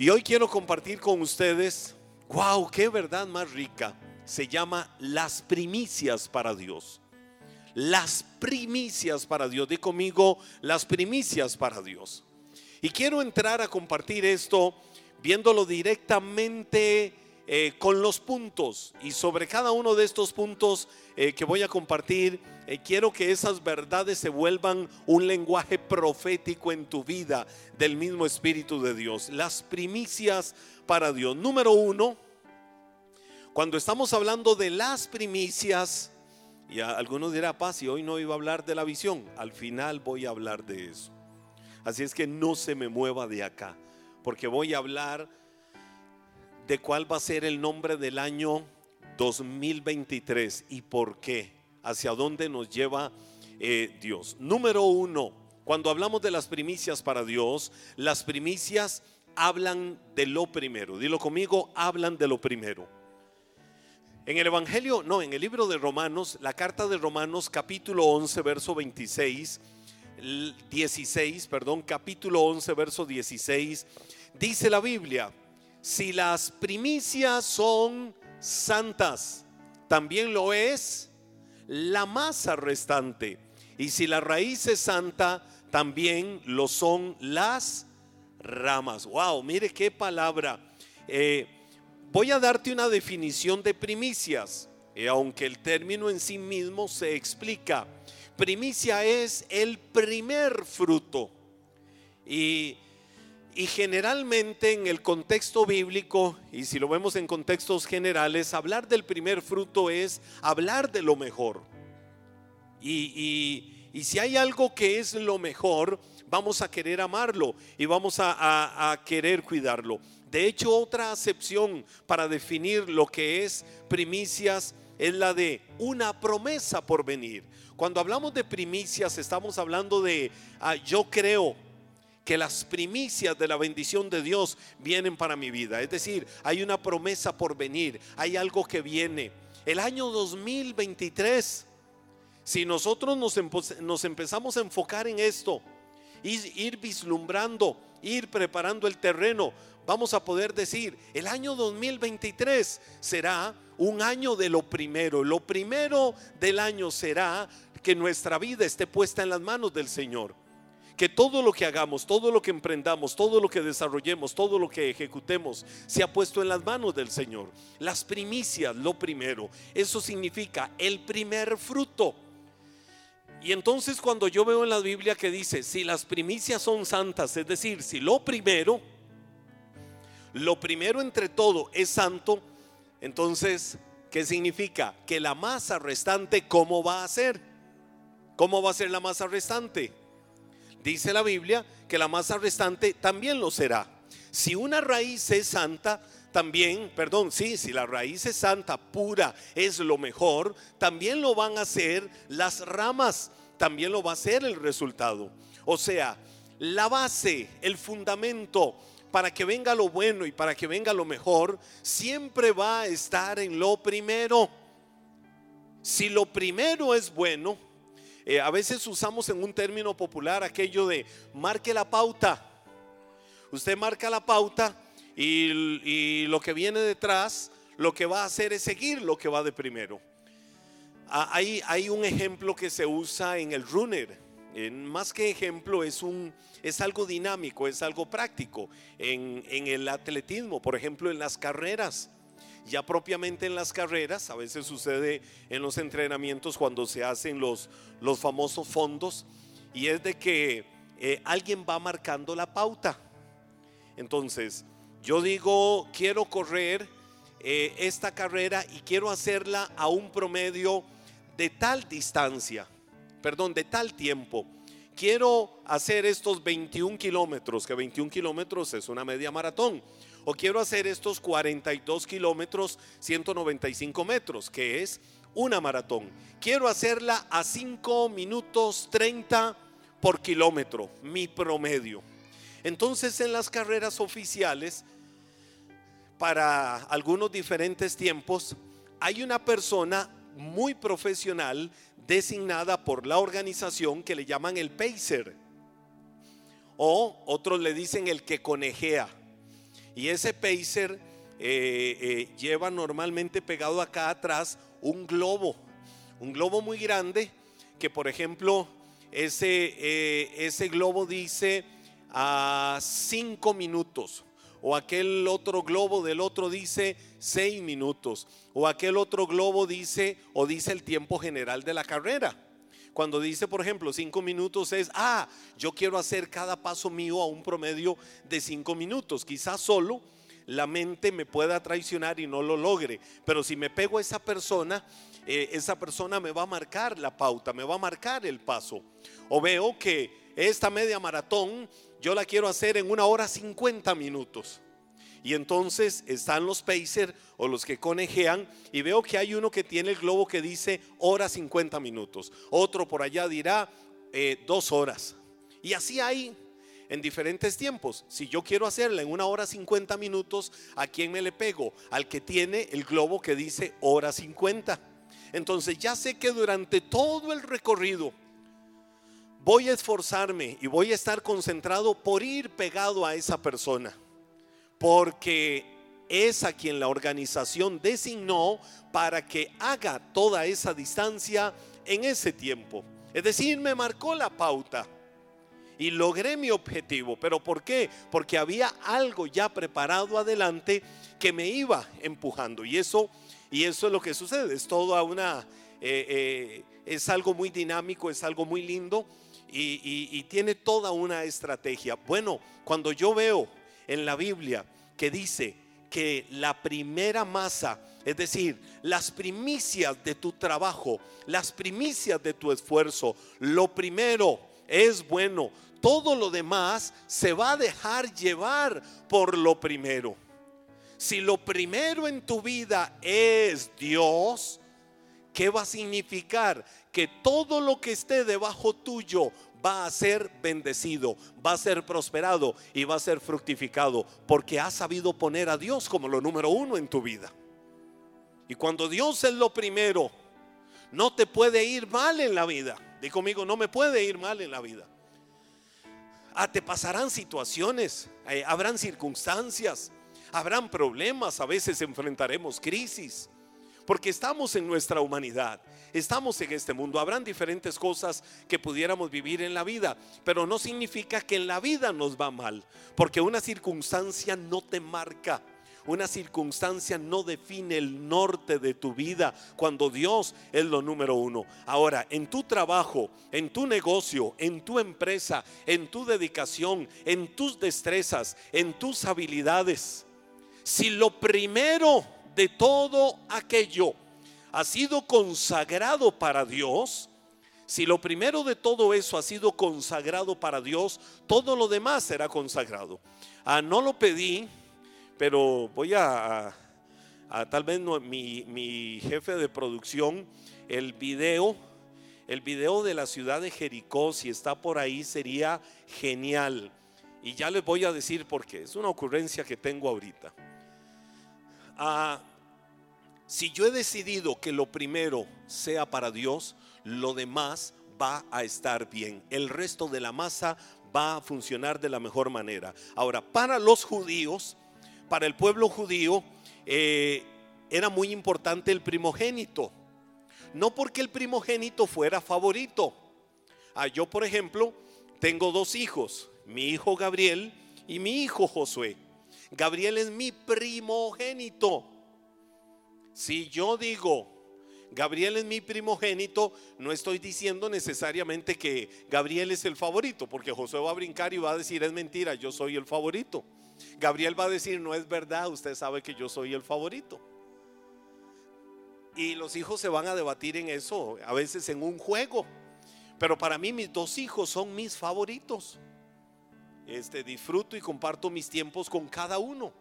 Y hoy quiero compartir con ustedes, wow, qué verdad más rica. Se llama las primicias para Dios. Las primicias para Dios. Di conmigo, las primicias para Dios. Y quiero entrar a compartir esto viéndolo directamente eh, con los puntos. Y sobre cada uno de estos puntos eh, que voy a compartir, eh, quiero que esas verdades se vuelvan un lenguaje profético en tu vida del mismo Espíritu de Dios. Las primicias para Dios. Número uno, cuando estamos hablando de las primicias, y algunos dirán, paz, si hoy no iba a hablar de la visión, al final voy a hablar de eso. Así es que no se me mueva de acá, porque voy a hablar de cuál va a ser el nombre del año 2023 y por qué, hacia dónde nos lleva eh, Dios. Número uno, cuando hablamos de las primicias para Dios, las primicias hablan de lo primero. Dilo conmigo, hablan de lo primero. En el Evangelio, no, en el libro de Romanos, la carta de Romanos capítulo 11, verso 26 16, perdón, capítulo 11, verso 16, dice la Biblia, si las primicias son santas, también lo es la masa restante. Y si la raíz es santa, también lo son las ramas. Wow, mire qué palabra. Eh, voy a darte una definición de primicias, eh, aunque el término en sí mismo se explica primicia es el primer fruto. Y, generalmente en el contexto bíblico, y si lo vemos en contextos generales, hablar del primer fruto es hablar de lo mejor. Y, si hay algo que es lo mejor, vamos a querer amarlo y vamos a, a querer cuidarlo. De hecho, otra acepción para definir lo que es primicias es la de una promesa por venir. Cuando hablamos de primicias, estamos hablando de, ah, yo creo que las primicias de la bendición de Dios vienen para mi vida. Es decir, hay una promesa por venir, hay algo que viene. El año 2023, si nosotros nos, nos empezamos a enfocar en esto, ir vislumbrando, ir preparando el terreno, vamos a poder decir, el año 2023 será un año de lo primero. Lo primero del año será que nuestra vida esté puesta en las manos del Señor. Que todo lo que hagamos, todo lo que emprendamos, todo lo que desarrollemos, todo lo que ejecutemos, sea puesto en las manos del Señor. Las primicias, lo primero. Eso significa el primer fruto. Y entonces cuando yo veo en la Biblia que dice, si las primicias son santas, es decir, si lo primero, lo primero entre todo es santo, entonces, ¿qué significa? Que la masa restante, ¿cómo va a ser? ¿Cómo va a ser la masa restante? Dice la Biblia que la masa restante también lo será. Si una raíz es santa, también, perdón, sí, si la raíz es santa, pura, es lo mejor, también lo van a hacer las ramas, también lo va a ser el resultado. O sea, la base, el fundamento para que venga lo bueno y para que venga lo mejor, siempre va a estar en lo primero. Si lo primero es bueno, eh, a veces usamos en un término popular aquello de marque la pauta. Usted marca la pauta y, lo que viene detrás, lo que va a hacer es seguir lo que va de primero. Hay, un ejemplo que se usa en el runner. más que ejemplo, es, un, es algo dinámico, es algo práctico. En el atletismo, por ejemplo, en las carreras. Ya propiamente en las carreras, a veces sucede en los entrenamientos cuando se hacen los, los famosos fondos, y es de que eh, alguien va marcando la pauta. Entonces, yo digo, quiero correr eh, esta carrera y quiero hacerla a un promedio de tal distancia, perdón, de tal tiempo. Quiero hacer estos 21 kilómetros, que 21 kilómetros es una media maratón o quiero hacer estos 42 kilómetros, 195 metros, que es una maratón. Quiero hacerla a 5 minutos 30 por kilómetro, mi promedio. Entonces en las carreras oficiales, para algunos diferentes tiempos, hay una persona muy profesional designada por la organización que le llaman el pacer. O otros le dicen el que conejea Y ese pacer eh, eh, lleva normalmente pegado acá atrás un globo, un globo muy grande que por ejemplo ese, eh, ese globo dice a cinco minutos o aquel otro globo del otro dice seis minutos, o aquel otro globo dice o dice el tiempo general de la carrera. Cuando dice, por ejemplo, cinco minutos es, ah, yo quiero hacer cada paso mío a un promedio de cinco minutos. Quizás solo la mente me pueda traicionar y no lo logre. Pero si me pego a esa persona, eh, esa persona me va a marcar la pauta, me va a marcar el paso. O veo que esta media maratón yo la quiero hacer en una hora 50 minutos. Y entonces están los pacer o los que conejean y veo que hay uno que tiene el globo que dice hora 50 minutos. Otro por allá dirá eh, dos horas. Y así hay en diferentes tiempos. Si yo quiero hacerla en una hora 50 minutos, ¿a quién me le pego? Al que tiene el globo que dice hora 50. Entonces ya sé que durante todo el recorrido voy a esforzarme y voy a estar concentrado por ir pegado a esa persona. Porque es a quien la organización designó para que haga toda esa distancia en ese tiempo. Es decir, me marcó la pauta y logré mi objetivo. ¿Pero por qué? Porque había algo ya preparado adelante que me iba empujando. Y eso, y eso es lo que sucede. Es toda una, eh, eh, es algo muy dinámico, es algo muy lindo y tiene toda una estrategia. Bueno, cuando yo veo en la Biblia que dice que la primera masa, es decir, las primicias de tu trabajo, las primicias de tu esfuerzo, lo primero es bueno, todo lo demás se va a dejar llevar por lo primero. Si lo primero en tu vida es Dios, ¿qué va a significar? Que todo lo que esté debajo tuyo va a ser bendecido, va a ser prosperado y va a ser fructificado, porque has sabido poner a Dios como lo número uno en tu vida. Y cuando Dios es lo primero, no te puede ir mal en la vida. Di conmigo, no me puede ir mal en la vida. Ah, te pasarán situaciones, eh, habrán circunstancias, habrán problemas, a veces enfrentaremos crisis, porque estamos en nuestra humanidad, estamos en este mundo, habrán diferentes cosas que pudiéramos vivir en la vida, pero no significa que en la vida nos va mal, porque una circunstancia no te marca una circunstancia no define el norte de tu vida cuando Dios es lo número uno. Ahora, en tu trabajo, en tu negocio, en tu empresa, en tu dedicación, en tus destrezas, en tus habilidades, si lo primero de todo aquello ha sido consagrado para Dios, si lo primero de todo eso ha sido consagrado para Dios, todo lo demás será consagrado. Ah, no lo pedí, pero voy a, tal vez mi, jefe de producción, el video, el video de la ciudad de Jericó, si está por ahí, sería genial. Y ya les voy a decir por qué. Es una ocurrencia que tengo ahorita. Ah, si yo he decidido que lo primero sea para Dios, lo demás va a estar bien. El resto de la masa va a funcionar de la mejor manera. Ahora, para los judíos, para el pueblo judío eh, era muy importante el primogénito. No porque el primogénito fuera favorito. Ah, yo, por ejemplo, tengo dos hijos, mi hijo Gabriel y mi hijo Josué. Gabriel es mi primogénito. Si yo digo, Gabriel es mi primogénito, no estoy diciendo necesariamente que Gabriel es el favorito, porque Josué va a brincar y va a decir, es mentira, yo soy el favorito. Gabriel va a decir, no es verdad, usted sabe que yo soy el favorito. Y los hijos se van a debatir en eso, a veces en un juego. Pero para mí mis dos hijos son mis favoritos. Este, disfruto y comparto mis tiempos con cada uno.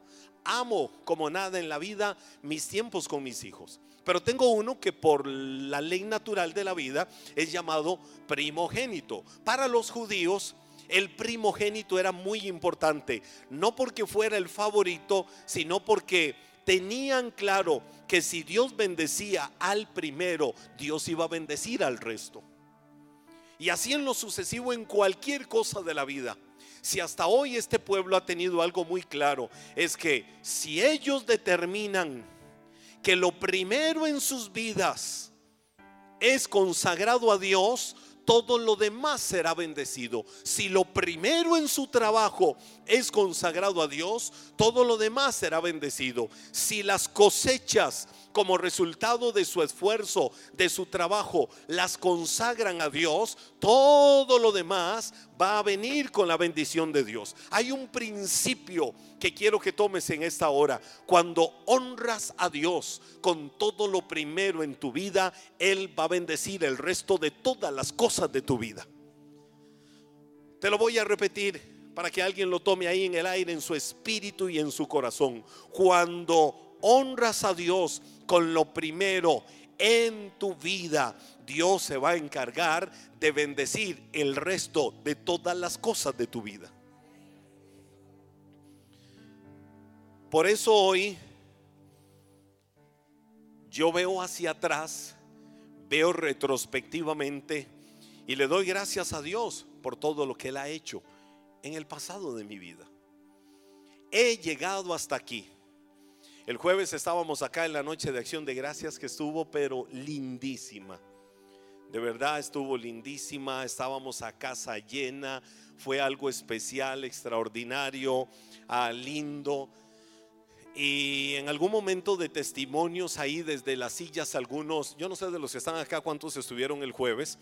Amo como nada en la vida mis tiempos con mis hijos. Pero tengo uno que por la ley natural de la vida es llamado primogénito. Para los judíos el primogénito era muy importante, no porque fuera el favorito, sino porque tenían claro que si Dios bendecía al primero, Dios iba a bendecir al resto. Y así en lo sucesivo en cualquier cosa de la vida. Si hasta hoy este pueblo ha tenido algo muy claro, es que si ellos determinan que lo primero en sus vidas es consagrado a Dios, todo lo demás será bendecido. Si lo primero en su trabajo es consagrado a Dios, todo lo demás será bendecido. Si las cosechas como resultado de su esfuerzo, de su trabajo, las consagran a Dios, todo lo demás va a venir con la bendición de Dios. Hay un principio que quiero que tomes en esta hora. Cuando honras a Dios con todo lo primero en tu vida, Él va a bendecir el resto de todas las cosas de tu vida. Te lo voy a repetir para que alguien lo tome ahí en el aire, en su espíritu y en su corazón. Cuando honras a Dios con lo primero en tu vida, Dios se va a encargar de bendecir el resto de todas las cosas de tu vida. Por eso hoy yo veo hacia atrás, veo retrospectivamente y le doy gracias a Dios por todo lo que Él ha hecho en el pasado de mi vida. He llegado hasta aquí el jueves estábamos acá en la noche de acción de gracias que estuvo, pero lindísima. De verdad estuvo lindísima, estábamos a casa llena, fue algo especial, extraordinario, ah, lindo. Y en algún momento de testimonios ahí desde las sillas, algunos, yo no sé de los que están acá cuántos estuvieron el jueves,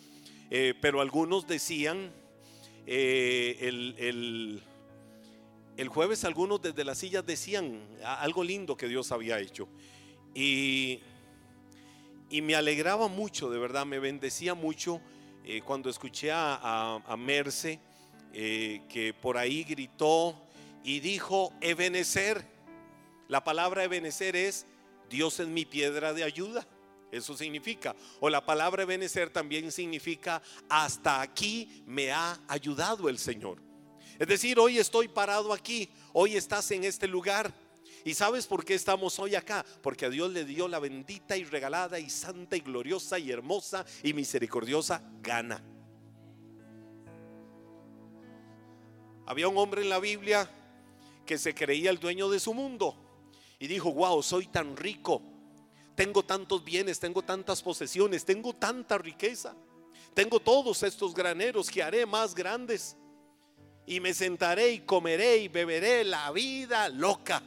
eh, pero algunos decían, eh, el el jueves algunos desde las sillas decían algo lindo que Dios había hecho. Y, y me alegraba mucho, de verdad, me bendecía mucho eh, cuando escuché a, Merce eh, que por ahí gritó y dijo, Ebenecer. La palabra Ebenecer es, Dios es mi piedra de ayuda. Eso significa. O la palabra Ebenecer también significa, hasta aquí me ha ayudado el Señor. Es decir, hoy estoy parado aquí, hoy estás en este lugar. ¿Y sabes por qué estamos hoy acá? Porque a Dios le dio la bendita y regalada y santa y gloriosa y hermosa y misericordiosa gana. Había un hombre en la Biblia que se creía el dueño de su mundo y dijo, wow, soy tan rico, tengo tantos bienes, tengo tantas posesiones, tengo tanta riqueza, tengo todos estos graneros que haré más grandes y me sentaré y comeré y beberé la vida loca.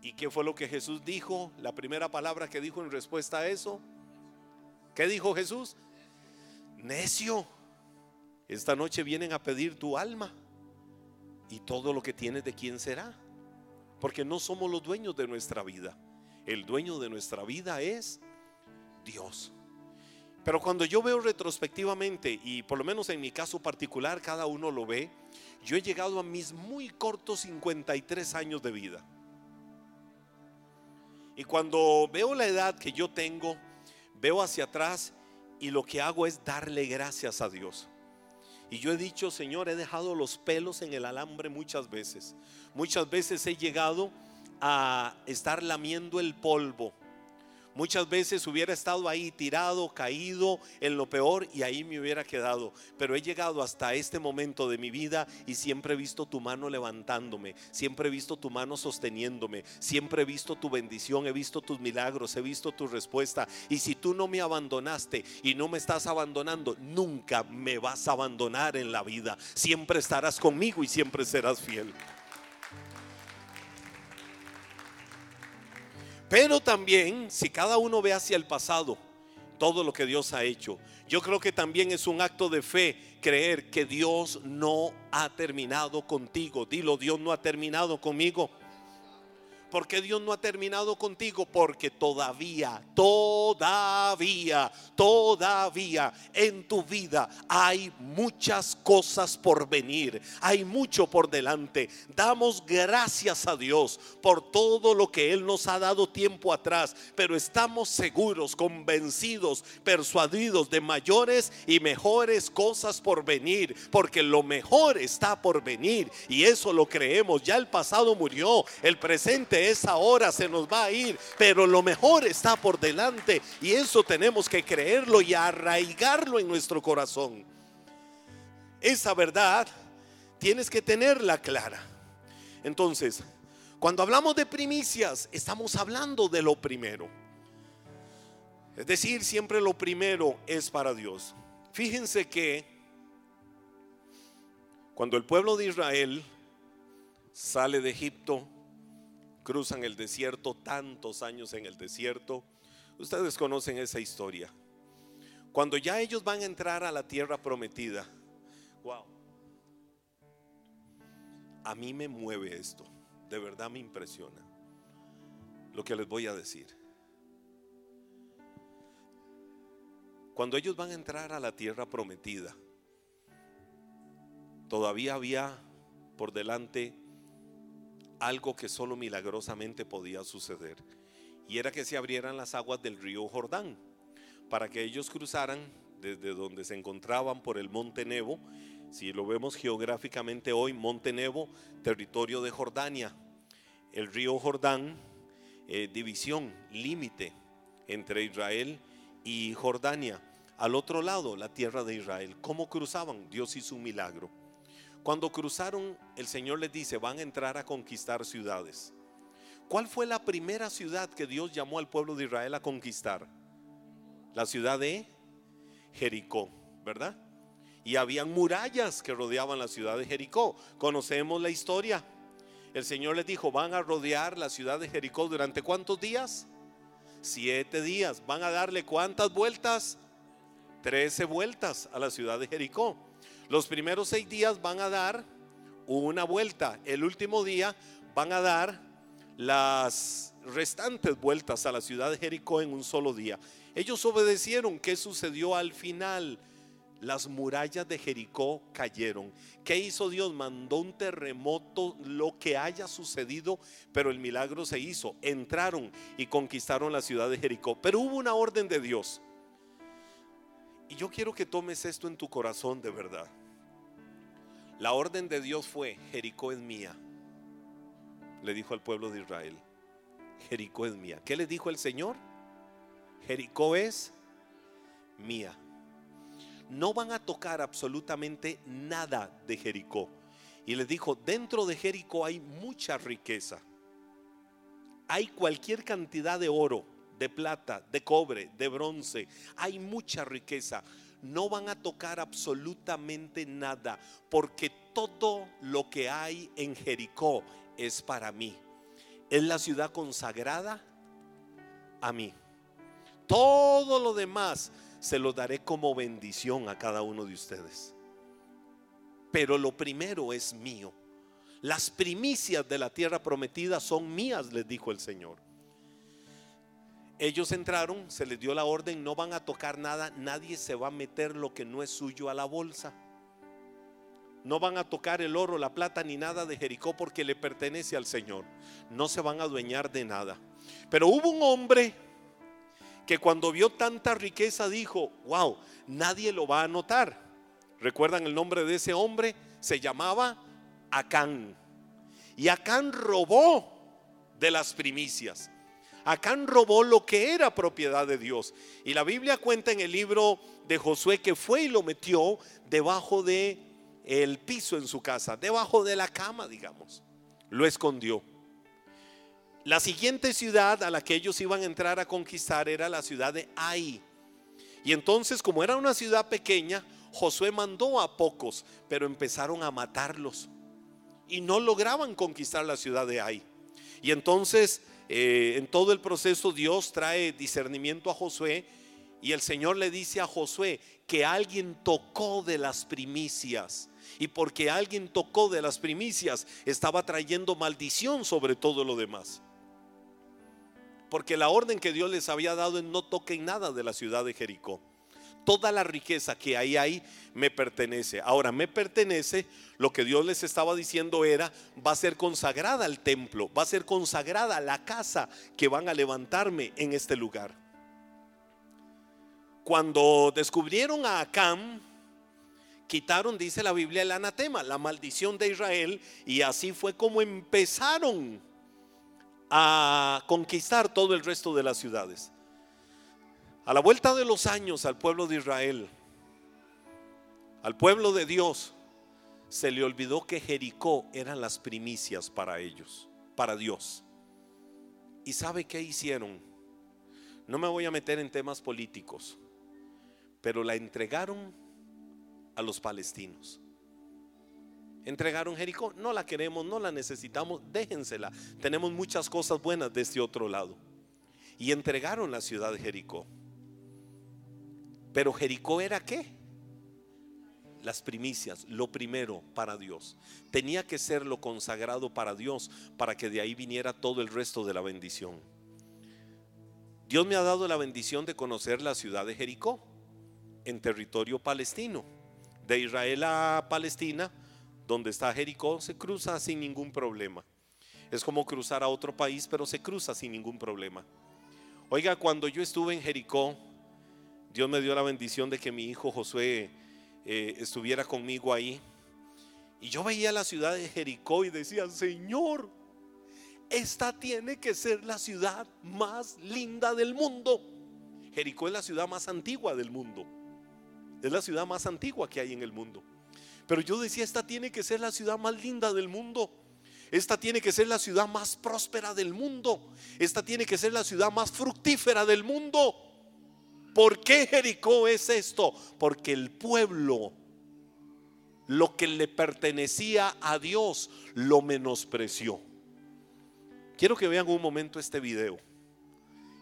¿Y qué fue lo que Jesús dijo? La primera palabra que dijo en respuesta a eso. ¿Qué dijo Jesús? Necio, esta noche vienen a pedir tu alma y todo lo que tienes de quién será. Porque no somos los dueños de nuestra vida. El dueño de nuestra vida es Dios. Pero cuando yo veo retrospectivamente, y por lo menos en mi caso particular, cada uno lo ve, yo he llegado a mis muy cortos 53 años de vida. Y cuando veo la edad que yo tengo, veo hacia atrás y lo que hago es darle gracias a Dios. Y yo he dicho, Señor, he dejado los pelos en el alambre muchas veces. Muchas veces he llegado a estar lamiendo el polvo Muchas veces hubiera estado ahí tirado, caído en lo peor y ahí me hubiera quedado. Pero he llegado hasta este momento de mi vida y siempre he visto tu mano levantándome, siempre he visto tu mano sosteniéndome, siempre he visto tu bendición, he visto tus milagros, he visto tu respuesta. Y si tú no me abandonaste y no me estás abandonando, nunca me vas a abandonar en la vida. Siempre estarás conmigo y siempre serás fiel. Pero también, si cada uno ve hacia el pasado, todo lo que Dios ha hecho, yo creo que también es un acto de fe creer que Dios no ha terminado contigo. Dilo, Dios no ha terminado conmigo. Porque Dios no ha terminado contigo? Porque todavía, todavía, todavía en tu vida hay muchas cosas por venir. Hay mucho por delante. Damos gracias a Dios por todo lo que Él nos ha dado tiempo atrás. Pero estamos seguros, convencidos, persuadidos de mayores y mejores cosas por venir. Porque lo mejor está por venir. Y eso lo creemos. Ya el pasado murió. El presente esa hora se nos va a ir, pero lo mejor está por delante y eso tenemos que creerlo y arraigarlo en nuestro corazón. esa verdad tienes que tenerla clara. Entonces, cuando hablamos de primicias, estamos hablando de lo primero. Es decir, siempre lo primero es para Dios. Fíjense que cuando el pueblo de Israel sale de Egipto, cruzan el desierto, tantos años en el desierto, ustedes conocen esa historia. Cuando ya ellos van a entrar a la tierra prometida, wow, a mí me mueve esto de verdad me impresiona lo que les voy a decir. Cuando ellos van a entrar a la tierra prometida, todavía había por delante algo que solo milagrosamente podía suceder. Y era que se abrieran las aguas del río Jordán para que ellos cruzaran desde donde se encontraban por el monte Nebo si lo vemos geográficamente hoy, Monte Nebo, territorio de Jordania. El río Jordán, eh, división, límite entre Israel y Jordania. Al otro lado, la tierra de Israel. ¿Cómo cruzaban? Dios hizo un milagro. Cuando cruzaron, el Señor les dice, van a entrar a conquistar ciudades. ¿Cuál fue la primera ciudad que Dios llamó al pueblo de Israel a conquistar? La ciudad de Jericó, ¿verdad? y habían murallas que rodeaban la ciudad de Jericó. Conocemos la historia. El Señor les dijo, van a rodear la ciudad de Jericó durante cuántos días? Siete días. ¿Van a darle cuántas vueltas? Trece vueltas a la ciudad de Jericó. Los primeros seis días van a dar una vuelta. El último día van a dar las restantes vueltas a la ciudad de Jericó en un solo día. Ellos obedecieron. ¿Qué sucedió al final? las murallas de Jericó cayeron. ¿Qué hizo Dios? Mandó un terremoto, lo que haya sucedido, pero el milagro se hizo. Entraron y conquistaron la ciudad de Jericó. Pero hubo una orden de Dios. Y yo quiero que tomes esto en tu corazón de verdad. La orden de Dios fue, Jericó es mía. Le dijo al pueblo de Israel, Jericó es mía. ¿Qué le dijo el Señor? Jericó es mía no van a tocar absolutamente nada de Jericó. Y les dijo, dentro de Jericó hay mucha riqueza. Hay cualquier cantidad de oro, de plata, de cobre, de bronce. Hay mucha riqueza. No van a tocar absolutamente nada, porque todo lo que hay en Jericó es para mí. Es la ciudad consagrada a mí. Todo lo demás se lo daré como bendición a cada uno de ustedes. Pero lo primero es mío. Las primicias de la tierra prometida son mías, les dijo el Señor. Ellos entraron, se les dio la orden, no van a tocar nada, nadie se va a meter lo que no es suyo a la bolsa. No van a tocar el oro, la plata ni nada de Jericó porque le pertenece al Señor. No se van a adueñar de nada. Pero hubo un hombre que cuando vio tanta riqueza dijo, wow, nadie lo va a notar. ¿Recuerdan el nombre de ese hombre? Se llamaba Acán. Y Acán robó de las primicias. Acán robó lo que era propiedad de Dios. Y la Biblia cuenta en el libro de Josué que fue y lo metió debajo de el piso en su casa, debajo de la cama, digamos. Lo escondió. La siguiente ciudad a la que ellos iban a entrar a conquistar era la ciudad de Ai. Y entonces, como era una ciudad pequeña, Josué mandó a pocos, pero empezaron a matarlos. Y no lograban conquistar la ciudad de Ai. Y entonces, eh, en todo el proceso, Dios trae discernimiento a Josué. Y el Señor le dice a Josué que alguien tocó de las primicias. Y porque alguien tocó de las primicias, estaba trayendo maldición sobre todo lo demás. Porque la orden que Dios les había dado es no toquen nada de la ciudad de Jericó. Toda la riqueza que hay ahí me pertenece. Ahora me pertenece, lo que Dios les estaba diciendo era, va a ser consagrada al templo, va a ser consagrada la casa que van a levantarme en este lugar. Cuando descubrieron a Acam, quitaron, dice la Biblia, el anatema, la maldición de Israel, y así fue como empezaron a conquistar todo el resto de las ciudades. A la vuelta de los años al pueblo de Israel Al pueblo de Dios se le olvidó que Jericó eran las primicias para ellos, para Dios. ¿Y sabe qué hicieron? No me voy a meter en temas políticos, pero la entregaron a los palestinos. Entregaron Jericó, no la queremos, no la necesitamos, déjensela. Tenemos muchas cosas buenas de este otro lado. Y entregaron la ciudad de Jericó. Pero Jericó era qué? Las primicias, lo primero para Dios. Tenía que ser lo consagrado para Dios para que de ahí viniera todo el resto de la bendición. Dios me ha dado la bendición de conocer la ciudad de Jericó, en territorio palestino. De Israel a Palestina, donde está Jericó, se cruza sin ningún problema. Es como cruzar a otro país, pero se cruza sin ningún problema. Oiga, cuando yo estuve en Jericó, Dios me dio la bendición de que mi hijo Josué eh, estuviera conmigo ahí. Y yo veía la ciudad de Jericó y decía, Señor, esta tiene que ser la ciudad más linda del mundo. Jericó es la ciudad más antigua del mundo. Es la ciudad más antigua que hay en el mundo. Pero yo decía, esta tiene que ser la ciudad más linda del mundo. Esta tiene que ser la ciudad más próspera del mundo. Esta tiene que ser la ciudad más fructífera del mundo. ¿Por qué Jericó es esto? Porque el pueblo, lo que le pertenecía a Dios, lo menospreció. Quiero que vean un momento este video.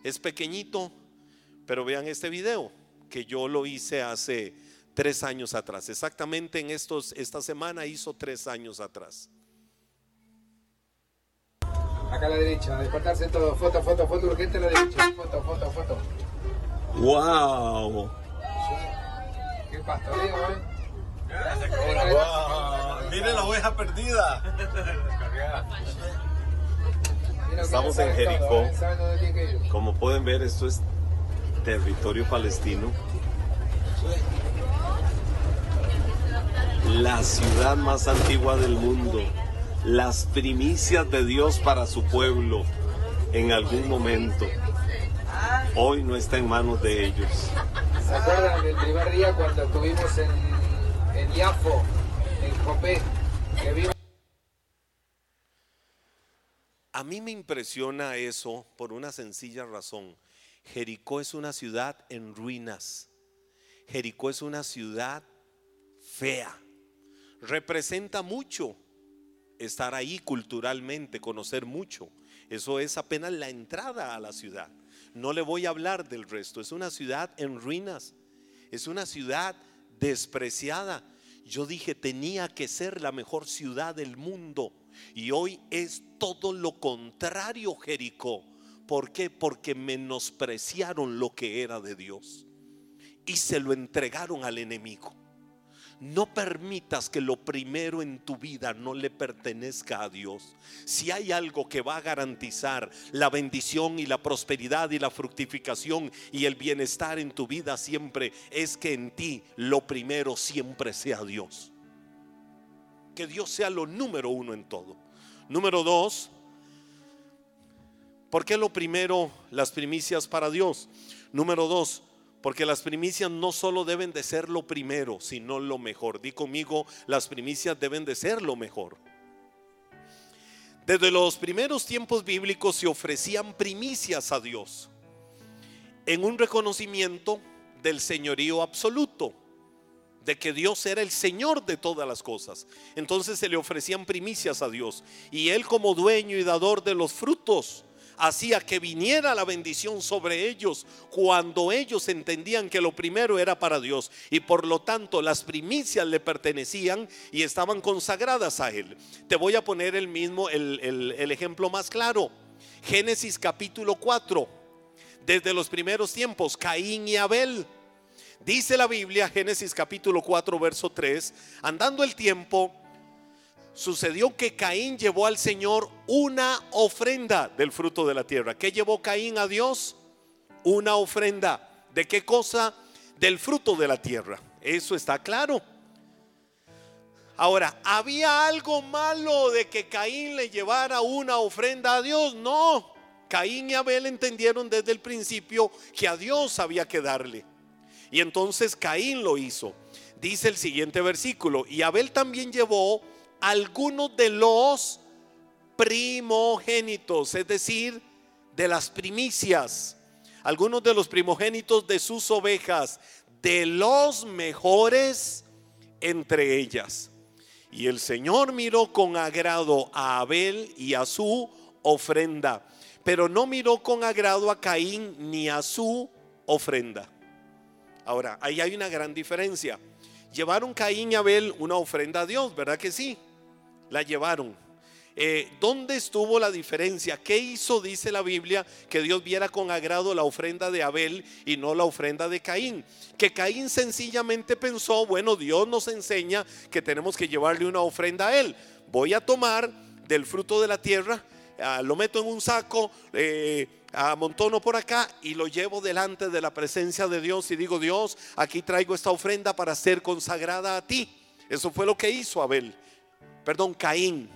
Es pequeñito, pero vean este video que yo lo hice hace tres años atrás. Exactamente en estos, esta semana hizo tres años atrás. Acá a la derecha, despertarse todo. Foto, foto, foto urgente a la derecha. Foto, foto, foto. ¡Wow! Qué pastoreo, ¿eh? wow. Miren la oveja perdida. Estamos en Jericó. Como pueden ver, esto es territorio palestino. La ciudad más antigua del mundo. Las primicias de Dios para su pueblo en algún momento. Hoy no está en manos de ellos. ¿Se acuerdan del primer día cuando estuvimos en, en Yafo, en? Que vimos A mí me impresiona eso por una sencilla razón. Jericó es una ciudad en ruinas. Jericó es una ciudad fea. Representa mucho estar ahí culturalmente, conocer mucho. Eso es apenas la entrada a la ciudad. No le voy a hablar del resto. Es una ciudad en ruinas. Es una ciudad despreciada. Yo dije, tenía que ser la mejor ciudad del mundo. Y hoy es todo lo contrario Jericó. ¿Por qué? Porque menospreciaron lo que era de Dios. Y se lo entregaron al enemigo. No permitas que lo primero en tu vida no le pertenezca a Dios. Si hay algo que va a garantizar la bendición y la prosperidad y la fructificación y el bienestar en tu vida siempre, es que en ti lo primero siempre sea Dios. Que Dios sea lo número uno en todo. Número dos, ¿por qué lo primero las primicias para Dios? Número dos, porque las primicias no solo deben de ser lo primero, sino lo mejor. Di conmigo, las primicias deben de ser lo mejor. Desde los primeros tiempos bíblicos se ofrecían primicias a Dios en un reconocimiento del señorío absoluto, de que Dios era el Señor de todas las cosas. Entonces se le ofrecían primicias a Dios y Él como dueño y dador de los frutos hacía que viniera la bendición sobre ellos cuando ellos entendían que lo primero era para Dios y por lo tanto las primicias le pertenecían y estaban consagradas a Él. Te voy a poner el mismo, el, el, ejemplo más claro. Génesis capítulo 4, desde los primeros tiempos, Caín y Abel. Dice la Biblia, Génesis capítulo 4, verso 3, andando el tiempo, sucedió que Caín llevó al Señor una ofrenda del fruto de la tierra. ¿Qué llevó Caín a Dios? Una ofrenda. ¿De qué cosa? Del fruto de la tierra. Eso está claro. Ahora, ¿había algo malo de que Caín le llevara una ofrenda a Dios? No. Caín y Abel entendieron desde el principio que a Dios había que darle. Y entonces Caín lo hizo. dice el siguiente versículo, y Abel también llevó algunos de los primogénitos, es decir, de las primicias, algunos de los primogénitos de sus ovejas, de los mejores entre ellas. Y el Señor miró con agrado a Abel y a su ofrenda, pero no miró con agrado a Caín ni a su ofrenda. Ahora, ahí hay una gran diferencia. Llevaron Caín y Abel una ofrenda a Dios, ¿verdad que sí? La llevaron. Eh, ¿Dónde estuvo la diferencia? ¿Qué hizo, dice la Biblia, que Dios viera con agrado la ofrenda de Abel y no la ofrenda de Caín? Que Caín sencillamente pensó, bueno, Dios nos enseña que tenemos que llevarle una ofrenda a Él. Voy a tomar del fruto de la tierra, ah, lo meto en un saco, eh, amontono por acá y lo llevo delante de la presencia de Dios y digo, Dios, aquí traigo esta ofrenda para ser consagrada a ti. Eso fue lo que hizo Abel, perdón, Caín.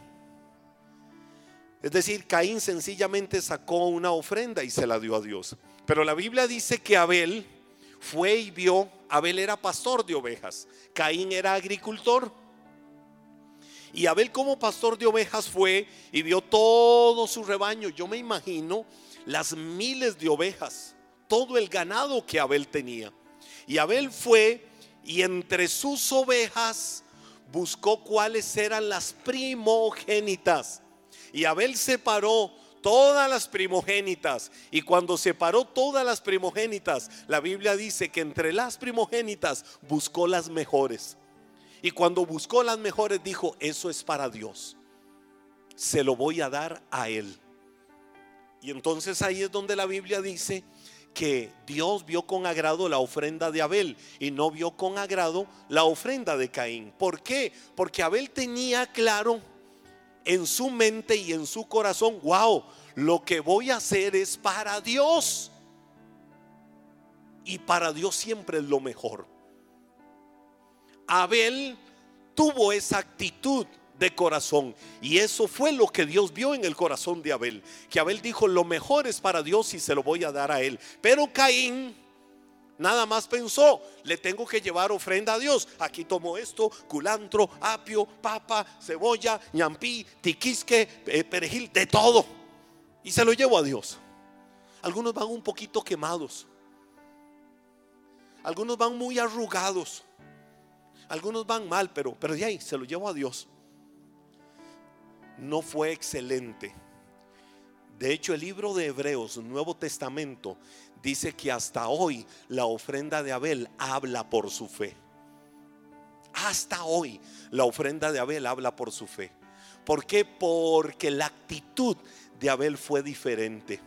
Es decir, Caín sencillamente sacó una ofrenda y se la dio a Dios. Pero la Biblia dice que Abel fue y vio, Abel era pastor de ovejas, Caín era agricultor. Y Abel como pastor de ovejas fue y vio todo su rebaño. Yo me imagino las miles de ovejas, todo el ganado que Abel tenía. Y Abel fue y entre sus ovejas buscó cuáles eran las primogénitas y Abel separó todas las primogénitas. Y cuando separó todas las primogénitas, la Biblia dice que entre las primogénitas buscó las mejores. Y cuando buscó las mejores dijo, eso es para Dios. Se lo voy a dar a Él. Y entonces ahí es donde la Biblia dice que Dios vio con agrado la ofrenda de Abel y no vio con agrado la ofrenda de Caín. ¿Por qué? Porque Abel tenía claro en su mente y en su corazón, wow, lo que voy a hacer es para Dios. Y para Dios siempre es lo mejor. Abel tuvo esa actitud de corazón. Y eso fue lo que Dios vio en el corazón de Abel. Que Abel dijo, lo mejor es para Dios y se lo voy a dar a él. Pero Caín Nada más pensó, le tengo que llevar ofrenda a Dios. Aquí tomo esto, culantro, apio, papa, cebolla, ñampí, tiquisque, eh, perejil, de todo. Y se lo llevo a Dios. Algunos van un poquito quemados. Algunos van muy arrugados. Algunos van mal, pero, pero de ahí se lo llevo a Dios. No fue excelente. De hecho, el libro de Hebreos, Nuevo Testamento, dice que hasta hoy la ofrenda de Abel habla por su fe. Hasta hoy la ofrenda de Abel habla por su fe. ¿Por qué? Porque la actitud de Abel fue diferente.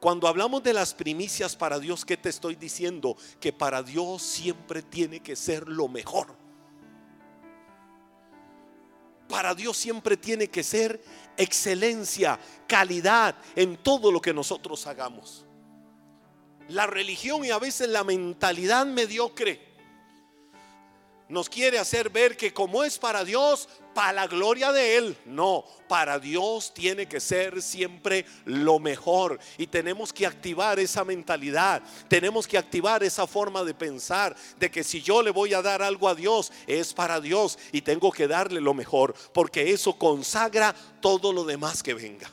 Cuando hablamos de las primicias para Dios, ¿qué te estoy diciendo? Que para Dios siempre tiene que ser lo mejor. Para Dios siempre tiene que ser excelencia, calidad en todo lo que nosotros hagamos. La religión y a veces la mentalidad mediocre nos quiere hacer ver que como es para Dios, para la gloria de Él. No, para Dios tiene que ser siempre lo mejor. Y tenemos que activar esa mentalidad. Tenemos que activar esa forma de pensar de que si yo le voy a dar algo a Dios, es para Dios y tengo que darle lo mejor. Porque eso consagra todo lo demás que venga.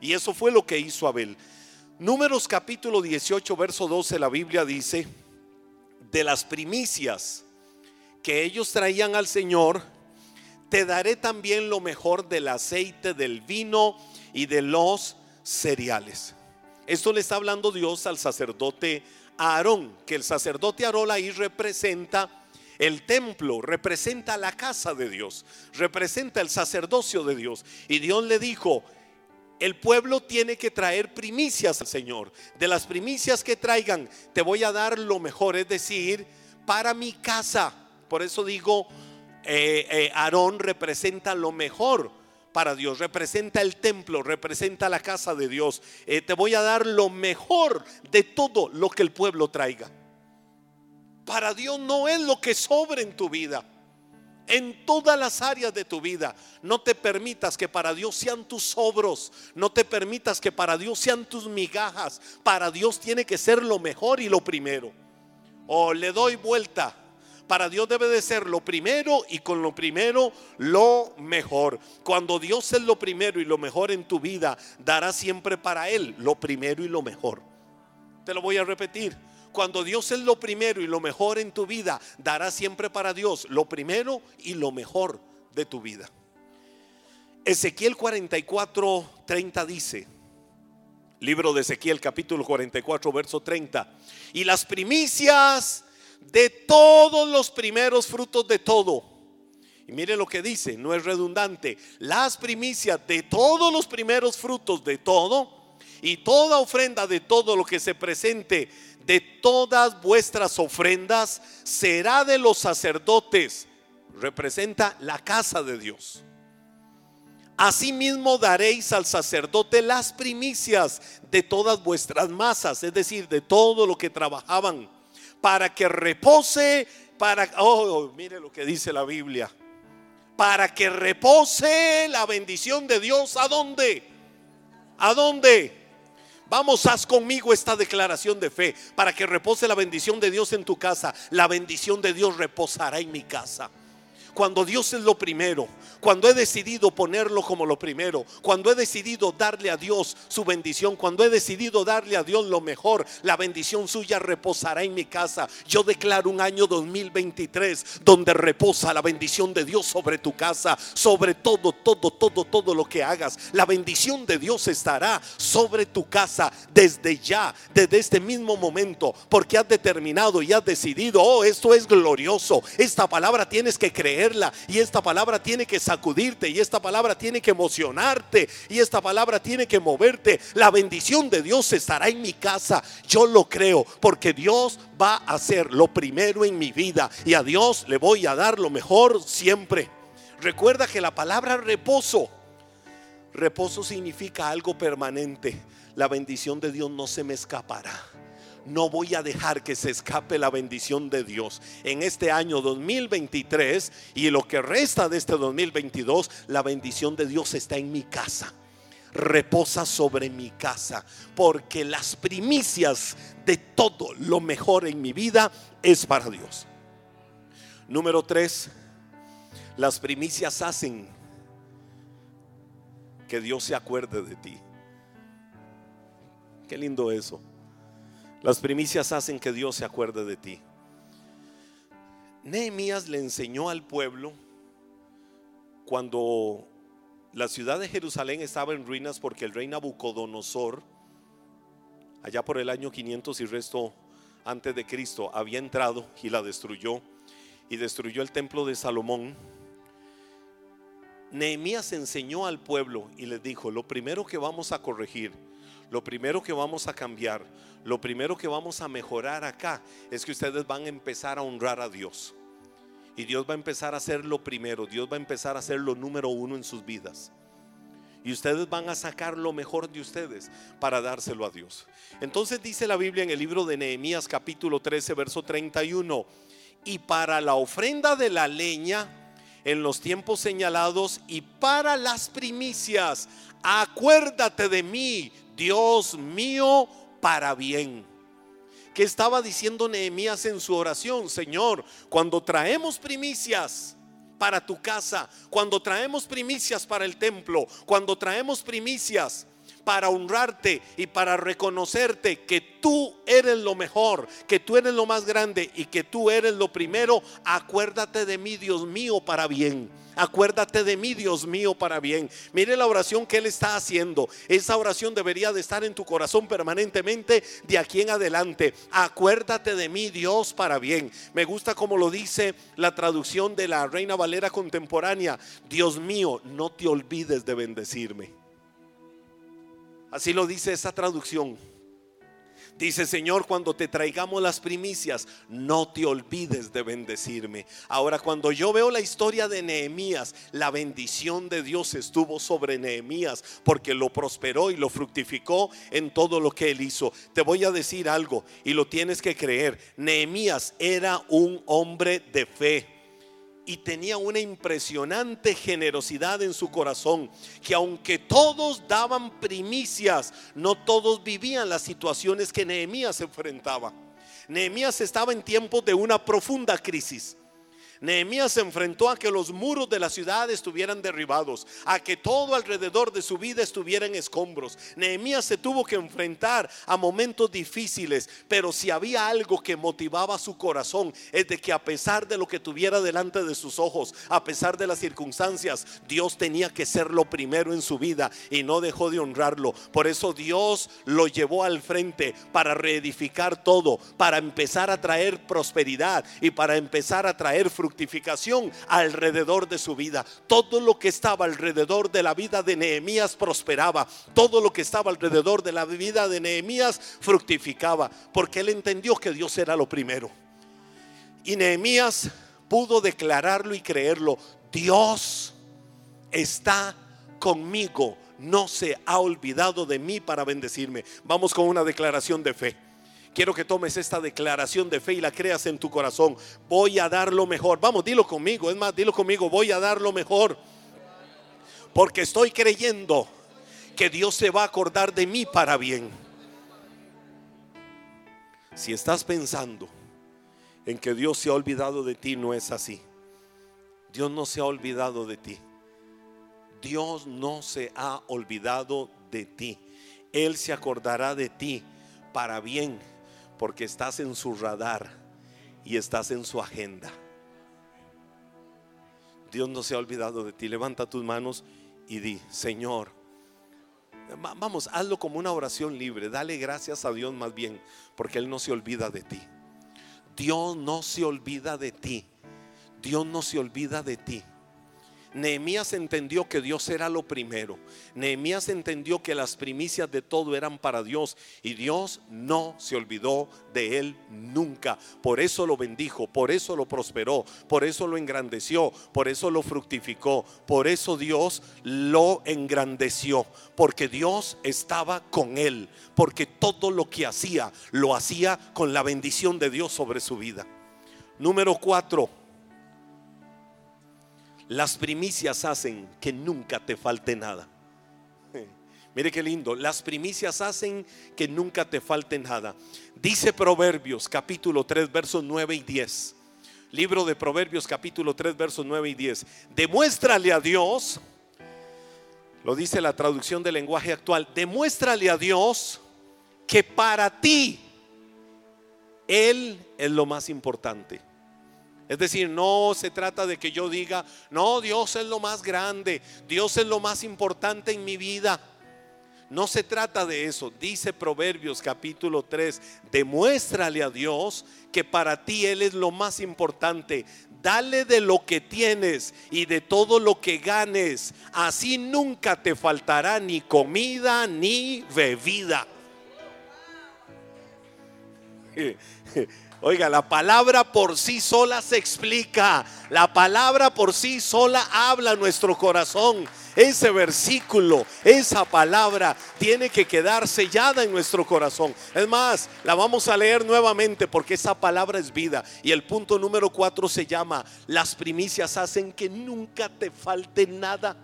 Y eso fue lo que hizo Abel. Números capítulo 18, verso 12, la Biblia dice, de las primicias que ellos traían al Señor, te daré también lo mejor del aceite, del vino y de los cereales. Esto le está hablando Dios al sacerdote Aarón, que el sacerdote Aarón ahí representa el templo, representa la casa de Dios, representa el sacerdocio de Dios. Y Dios le dijo, el pueblo tiene que traer primicias al Señor. De las primicias que traigan, te voy a dar lo mejor, es decir, para mi casa. Por eso digo, eh, eh, Aarón representa lo mejor para Dios, representa el templo, representa la casa de Dios. Eh, te voy a dar lo mejor de todo lo que el pueblo traiga. Para Dios no es lo que sobra en tu vida en todas las áreas de tu vida. No te permitas que para Dios sean tus sobros. No te permitas que para Dios sean tus migajas. Para Dios tiene que ser lo mejor y lo primero. O le doy vuelta. Para Dios debe de ser lo primero y con lo primero lo mejor. Cuando Dios es lo primero y lo mejor en tu vida, dará siempre para Él lo primero y lo mejor. Te lo voy a repetir. Cuando Dios es lo primero y lo mejor en tu vida, dará siempre para Dios lo primero y lo mejor de tu vida. Ezequiel 44, 30 dice, libro de Ezequiel capítulo 44, verso 30, y las primicias de todos los primeros frutos de todo. Y mire lo que dice, no es redundante, las primicias de todos los primeros frutos de todo y toda ofrenda de todo lo que se presente de todas vuestras ofrendas será de los sacerdotes. Representa la casa de Dios. Asimismo daréis al sacerdote las primicias de todas vuestras masas, es decir, de todo lo que trabajaban, para que repose, para, oh, mire lo que dice la Biblia, para que repose la bendición de Dios, ¿a dónde? ¿A dónde? Vamos, haz conmigo esta declaración de fe para que repose la bendición de Dios en tu casa. La bendición de Dios reposará en mi casa cuando Dios es lo primero, cuando he decidido ponerlo como lo primero, cuando he decidido darle a Dios su bendición, cuando he decidido darle a Dios lo mejor, la bendición suya reposará en mi casa. Yo declaro un año 2023 donde reposa la bendición de Dios sobre tu casa, sobre todo, todo, todo, todo lo que hagas. La bendición de Dios estará sobre tu casa desde ya, desde este mismo momento, porque has determinado y has decidido, oh, esto es glorioso. Esta palabra tienes que creer y esta palabra tiene que sacudirte y esta palabra tiene que emocionarte y esta palabra tiene que moverte. La bendición de Dios estará en mi casa. Yo lo creo porque Dios va a hacer lo primero en mi vida y a Dios le voy a dar lo mejor siempre. Recuerda que la palabra reposo, reposo significa algo permanente. La bendición de Dios no se me escapará no voy a dejar que se escape la bendición de Dios. En este año 2023 y lo que resta de este 2022, la bendición de Dios está en mi casa. Reposa sobre mi casa, porque las primicias de todo lo mejor en mi vida es para Dios. Número tres, las primicias hacen que Dios se acuerde de ti. Qué lindo eso. Las primicias hacen que Dios se acuerde de ti. Nehemías le enseñó al pueblo cuando la ciudad de Jerusalén estaba en ruinas porque el rey Nabucodonosor, allá por el año 500 y resto antes de Cristo, había entrado y la destruyó y destruyó el templo de Salomón. Nehemías enseñó al pueblo y les dijo, lo primero que vamos a corregir lo primero que vamos a cambiar, lo primero que vamos a mejorar acá es que ustedes van a empezar a honrar a Dios. Y Dios va a empezar a hacer lo primero, Dios va a empezar a hacer lo número uno en sus vidas. Y ustedes van a sacar lo mejor de ustedes para dárselo a Dios. Entonces dice la Biblia en el libro de Nehemías capítulo 13, verso 31, y para la ofrenda de la leña en los tiempos señalados y para las primicias, acuérdate de mí, Dios mío, para bien. ¿Qué estaba diciendo Nehemías en su oración? Señor, cuando traemos primicias para tu casa, cuando traemos primicias para el templo, cuando traemos primicias para honrarte y para reconocerte que tú eres lo mejor, que tú eres lo más grande y que tú eres lo primero, acuérdate de mí, Dios mío, para bien. Acuérdate de mí, Dios mío, para bien. Mire la oración que Él está haciendo. Esa oración debería de estar en tu corazón permanentemente de aquí en adelante. Acuérdate de mí, Dios, para bien. Me gusta como lo dice la traducción de la Reina Valera contemporánea. Dios mío, no te olvides de bendecirme. Así lo dice esa traducción. Dice Señor, cuando te traigamos las primicias, no te olvides de bendecirme. Ahora, cuando yo veo la historia de Nehemías, la bendición de Dios estuvo sobre Nehemías porque lo prosperó y lo fructificó en todo lo que él hizo. Te voy a decir algo y lo tienes que creer. Nehemías era un hombre de fe y tenía una impresionante generosidad en su corazón, que aunque todos daban primicias, no todos vivían las situaciones que Nehemías enfrentaba. Nehemías estaba en tiempos de una profunda crisis. Nehemías se enfrentó a que los muros de la ciudad estuvieran derribados, a que todo alrededor de su vida estuviera en escombros. Nehemías se tuvo que enfrentar a momentos difíciles, pero si había algo que motivaba su corazón es de que a pesar de lo que tuviera delante de sus ojos, a pesar de las circunstancias, Dios tenía que ser lo primero en su vida y no dejó de honrarlo. Por eso Dios lo llevó al frente para reedificar todo, para empezar a traer prosperidad y para empezar a traer fruto fructificación alrededor de su vida. Todo lo que estaba alrededor de la vida de Nehemías prosperaba. Todo lo que estaba alrededor de la vida de Nehemías fructificaba. Porque él entendió que Dios era lo primero. Y Nehemías pudo declararlo y creerlo. Dios está conmigo. No se ha olvidado de mí para bendecirme. Vamos con una declaración de fe. Quiero que tomes esta declaración de fe y la creas en tu corazón. Voy a dar lo mejor. Vamos, dilo conmigo. Es más, dilo conmigo. Voy a dar lo mejor. Porque estoy creyendo que Dios se va a acordar de mí para bien. Si estás pensando en que Dios se ha olvidado de ti, no es así. Dios no se ha olvidado de ti. Dios no se ha olvidado de ti. Él se acordará de ti para bien porque estás en su radar y estás en su agenda. Dios no se ha olvidado de ti. Levanta tus manos y di, Señor, vamos, hazlo como una oración libre. Dale gracias a Dios más bien, porque Él no se olvida de ti. Dios no se olvida de ti. Dios no se olvida de ti. Nehemías entendió que Dios era lo primero. Nehemías entendió que las primicias de todo eran para Dios y Dios no se olvidó de él nunca. Por eso lo bendijo, por eso lo prosperó, por eso lo engrandeció, por eso lo fructificó, por eso Dios lo engrandeció, porque Dios estaba con él, porque todo lo que hacía lo hacía con la bendición de Dios sobre su vida. Número cuatro las primicias hacen que nunca te falte nada. Mire qué lindo. Las primicias hacen que nunca te falte nada. Dice Proverbios capítulo 3 versos 9 y 10. Libro de Proverbios capítulo 3 versos 9 y 10. Demuéstrale a Dios, lo dice la traducción del lenguaje actual, demuéstrale a Dios que para ti Él es lo más importante. Es decir, no se trata de que yo diga, no, Dios es lo más grande, Dios es lo más importante en mi vida. No se trata de eso. Dice Proverbios capítulo 3, demuéstrale a Dios que para ti Él es lo más importante. Dale de lo que tienes y de todo lo que ganes. Así nunca te faltará ni comida ni bebida. Oiga, la palabra por sí sola se explica. La palabra por sí sola habla nuestro corazón. Ese versículo, esa palabra tiene que quedar sellada en nuestro corazón. Es más, la vamos a leer nuevamente porque esa palabra es vida. Y el punto número cuatro se llama, las primicias hacen que nunca te falte nada.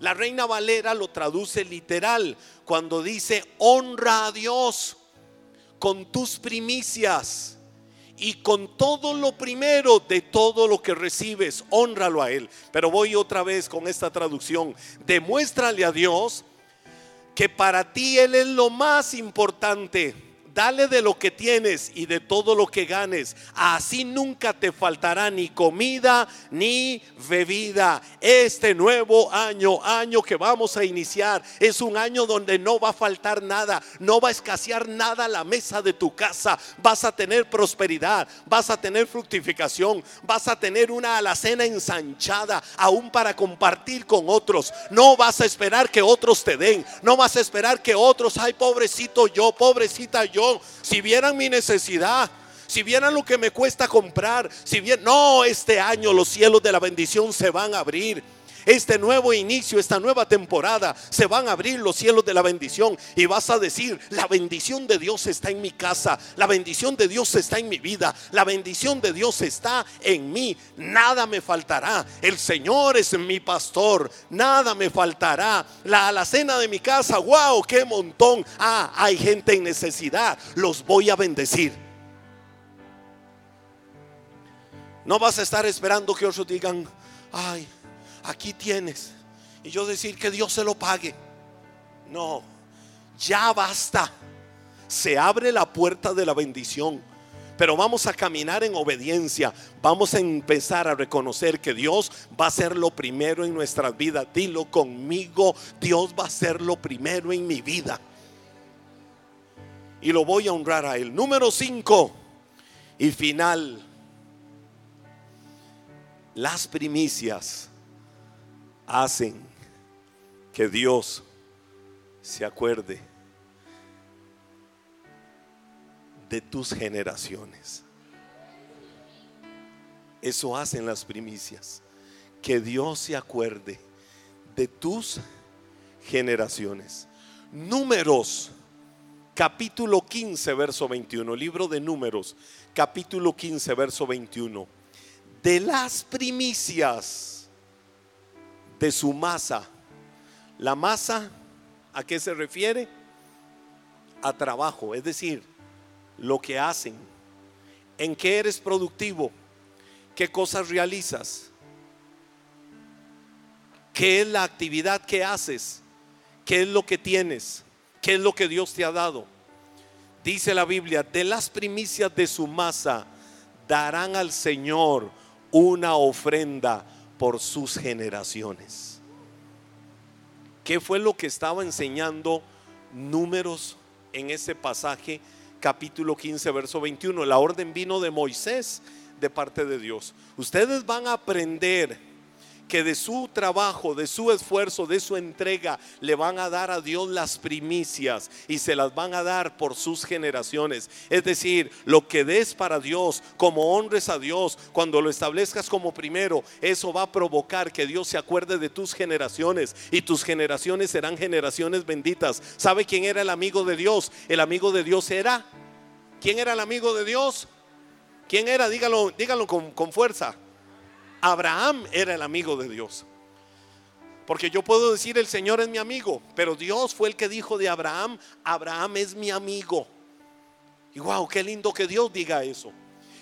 La reina Valera lo traduce literal cuando dice, honra a Dios con tus primicias y con todo lo primero de todo lo que recibes, honralo a Él. Pero voy otra vez con esta traducción. Demuéstrale a Dios que para ti Él es lo más importante dale de lo que tienes y de todo lo que ganes. Así nunca te faltará ni comida ni bebida. Este nuevo año, año que vamos a iniciar, es un año donde no va a faltar nada, no va a escasear nada la mesa de tu casa. Vas a tener prosperidad, vas a tener fructificación, vas a tener una alacena ensanchada, aún para compartir con otros. No vas a esperar que otros te den, no vas a esperar que otros, ay pobrecito yo, pobrecita yo si vieran mi necesidad, si vieran lo que me cuesta comprar, si bien, no, este año los cielos de la bendición se van a abrir este nuevo inicio, esta nueva temporada, se van a abrir los cielos de la bendición. Y vas a decir, la bendición de Dios está en mi casa, la bendición de Dios está en mi vida, la bendición de Dios está en mí, nada me faltará, el Señor es mi pastor, nada me faltará, la alacena de mi casa, wow, qué montón, ah, hay gente en necesidad, los voy a bendecir. No vas a estar esperando que otros digan, ay, aquí tienes. Y yo decir que Dios se lo pague. No, ya basta. Se abre la puerta de la bendición. Pero vamos a caminar en obediencia. Vamos a empezar a reconocer que Dios va a ser lo primero en nuestras vidas. Dilo conmigo, Dios va a ser lo primero en mi vida. Y lo voy a honrar a Él. Número 5 y final. Las primicias hacen que Dios se acuerde de tus generaciones. Eso hacen las primicias. Que Dios se acuerde de tus generaciones. Números, capítulo 15, verso 21. Libro de Números, capítulo 15, verso 21. De las primicias de su masa. La masa, ¿a qué se refiere? A trabajo, es decir, lo que hacen, en qué eres productivo, qué cosas realizas, qué es la actividad que haces, qué es lo que tienes, qué es lo que Dios te ha dado. Dice la Biblia, de las primicias de su masa darán al Señor una ofrenda por sus generaciones. ¿Qué fue lo que estaba enseñando números en ese pasaje? capítulo 15, verso 21. La orden vino de Moisés de parte de Dios. Ustedes van a aprender que de su trabajo, de su esfuerzo, de su entrega, le van a dar a Dios las primicias y se las van a dar por sus generaciones. Es decir, lo que des para Dios, como honres a Dios, cuando lo establezcas como primero, eso va a provocar que Dios se acuerde de tus generaciones y tus generaciones serán generaciones benditas. ¿Sabe quién era el amigo de Dios? El amigo de Dios era... ¿Quién era el amigo de Dios? ¿Quién era? Dígalo, dígalo con, con fuerza. Abraham era el amigo de Dios. Porque yo puedo decir el Señor es mi amigo, pero Dios fue el que dijo de Abraham, Abraham es mi amigo. Y wow, qué lindo que Dios diga eso.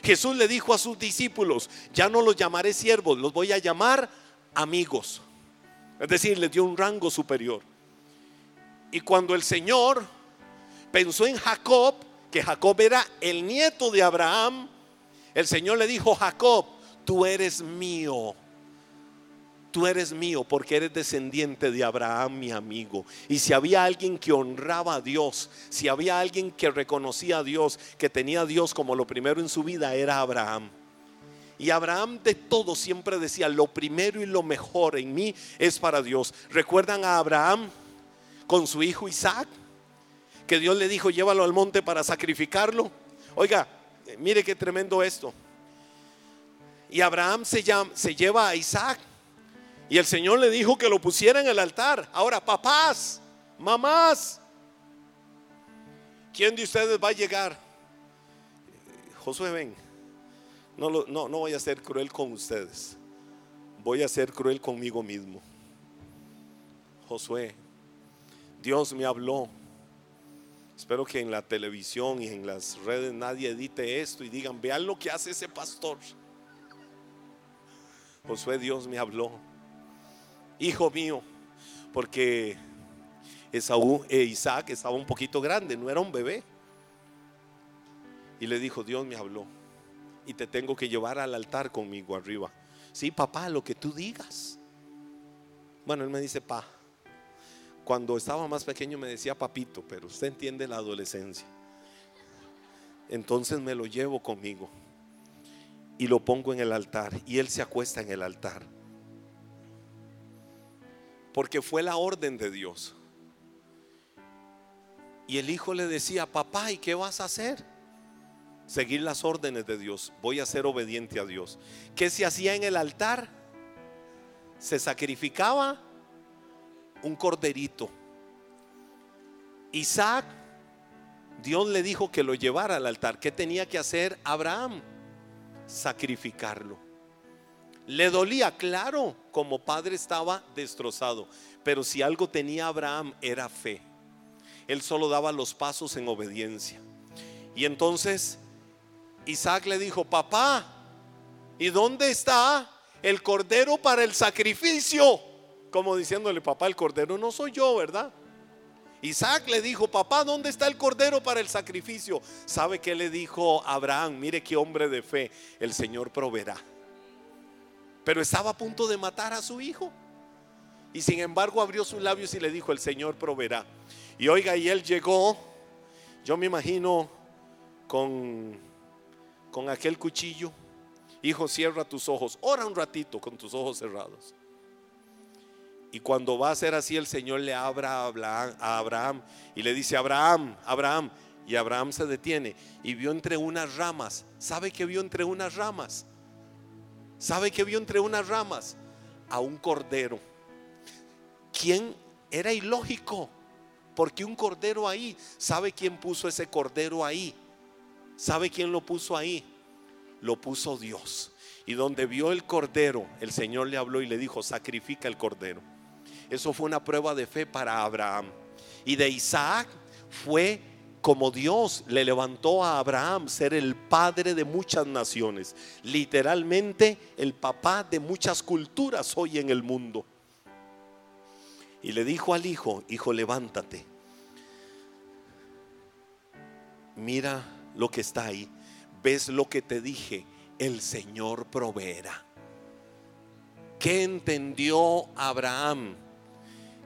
Jesús le dijo a sus discípulos, ya no los llamaré siervos, los voy a llamar amigos. Es decir, les dio un rango superior. Y cuando el Señor pensó en Jacob, que Jacob era el nieto de Abraham, el Señor le dijo, Jacob, tú eres mío. Tú eres mío porque eres descendiente de Abraham, mi amigo. Y si había alguien que honraba a Dios, si había alguien que reconocía a Dios, que tenía a Dios como lo primero en su vida, era Abraham. Y Abraham de todo siempre decía, lo primero y lo mejor en mí es para Dios. ¿Recuerdan a Abraham con su hijo Isaac? Que Dios le dijo, llévalo al monte para sacrificarlo. Oiga, mire qué tremendo esto. Y Abraham se, lleva a Isaac. Y el Señor le dijo que lo pusiera en el altar. Ahora, papás, mamás, ¿quién de ustedes va a llegar? Josué, ven. No, no, no voy a ser cruel con ustedes. Voy a ser cruel conmigo mismo. Josué, Dios me habló. Espero que en la televisión y en las redes nadie edite esto y digan, vean lo que hace ese pastor. Josué, Dios me habló. Hijo mío, porque Esaú e Isaac estaba un poquito grande, no era un bebé. Y le dijo, Dios me habló. Y te tengo que llevar al altar conmigo arriba. Sí, papá, lo que tú digas. Bueno, él me dice, pa. Cuando estaba más pequeño me decía papito, pero usted entiende la adolescencia. Entonces me lo llevo conmigo y lo pongo en el altar y él se acuesta en el altar. Porque fue la orden de Dios. Y el hijo le decía, papá, ¿y qué vas a hacer? Seguir las órdenes de Dios. Voy a ser obediente a Dios. ¿Qué se hacía en el altar? Se sacrificaba un corderito. Isaac, Dios le dijo que lo llevara al altar. ¿Qué tenía que hacer Abraham? Sacrificarlo. Le dolía, claro, como padre estaba destrozado, pero si algo tenía Abraham era fe. Él solo daba los pasos en obediencia. Y entonces Isaac le dijo, papá, ¿Y dónde está el cordero para el sacrificio? Como diciéndole, papá, el cordero no soy yo, ¿verdad? Isaac le dijo, papá, ¿dónde está el cordero para el sacrificio? ¿Sabe qué le dijo Abraham? Mire qué hombre de fe, el Señor proveerá. Pero estaba a punto de matar a su hijo. Y sin embargo abrió sus labios y le dijo, el Señor proveerá. Y oiga, y él llegó, yo me imagino con, con aquel cuchillo. Hijo, cierra tus ojos, ora un ratito con tus ojos cerrados. Y cuando va a ser así, el Señor le abra a Abraham, y le dice, Abraham, Abraham. Y Abraham se detiene y vio entre unas ramas. ¿Sabe qué vio entre unas ramas? ¿Sabe qué vio entre unas ramas? A un cordero. ¿Quién era ilógico? Porque un cordero ahí? ¿Sabe quién puso ese cordero ahí? ¿Sabe quién lo puso ahí? Lo puso Dios. Y donde vio el cordero, el Señor le habló y le dijo, sacrifica el cordero. Eso fue una prueba de fe para Abraham. Y de Isaac fue como Dios le levantó a Abraham ser el padre de muchas naciones. Literalmente el papá de muchas culturas hoy en el mundo. Y le dijo al hijo, hijo, levántate. Mira lo que está ahí. ¿Ves lo que te dije? El Señor proveerá. ¿Qué entendió Abraham?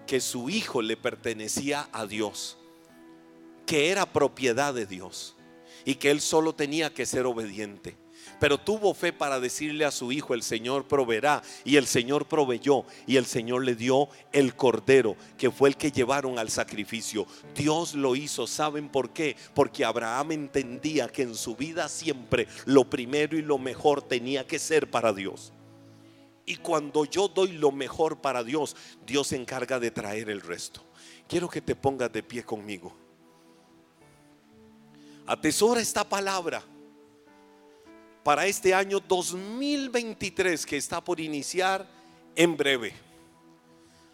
Que su hijo le pertenecía a Dios, que era propiedad de Dios y que él solo tenía que ser obediente. Pero tuvo fe para decirle a su hijo, el Señor proveerá. Y el Señor proveyó. Y el Señor le dio el cordero, que fue el que llevaron al sacrificio. Dios lo hizo. ¿Saben por qué? Porque Abraham entendía que en su vida siempre lo primero y lo mejor tenía que ser para Dios. Y cuando yo doy lo mejor para Dios, Dios se encarga de traer el resto. Quiero que te pongas de pie conmigo. Atesora esta palabra para este año 2023 que está por iniciar en breve.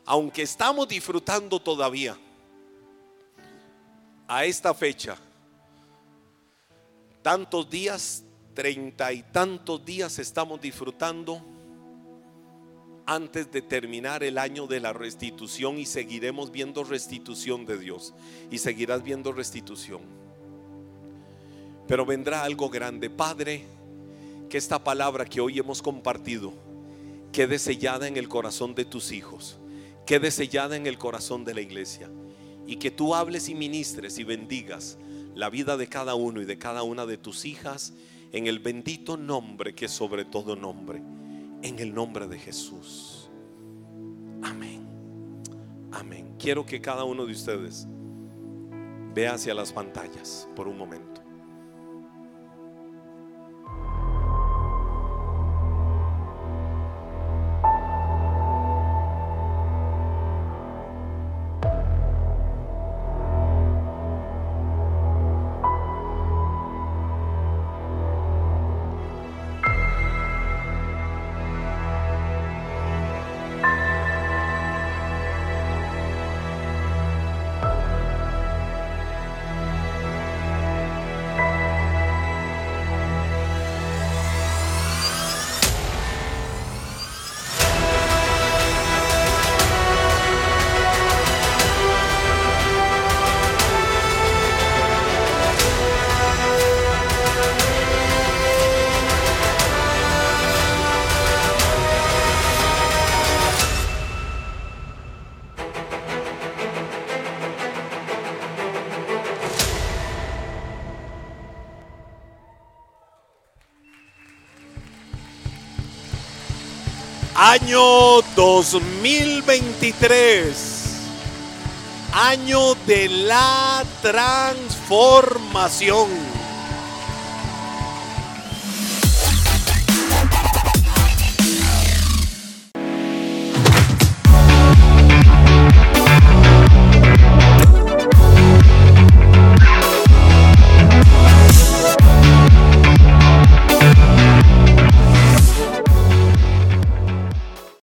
Aunque estamos disfrutando todavía a esta fecha, tantos días, treinta y tantos días estamos disfrutando antes de terminar el año de la restitución y seguiremos viendo restitución de Dios y seguirás viendo restitución. Pero vendrá algo grande. Padre, que esta palabra que hoy hemos compartido quede sellada en el corazón de tus hijos, quede sellada en el corazón de la iglesia y que tú hables y ministres y bendigas la vida de cada uno y de cada una de tus hijas en el bendito nombre que es sobre todo nombre en el nombre de Jesús. Amén. Amén. Quiero que cada uno de ustedes vea hacia las pantallas por un momento. Año 2023. Año de la transformación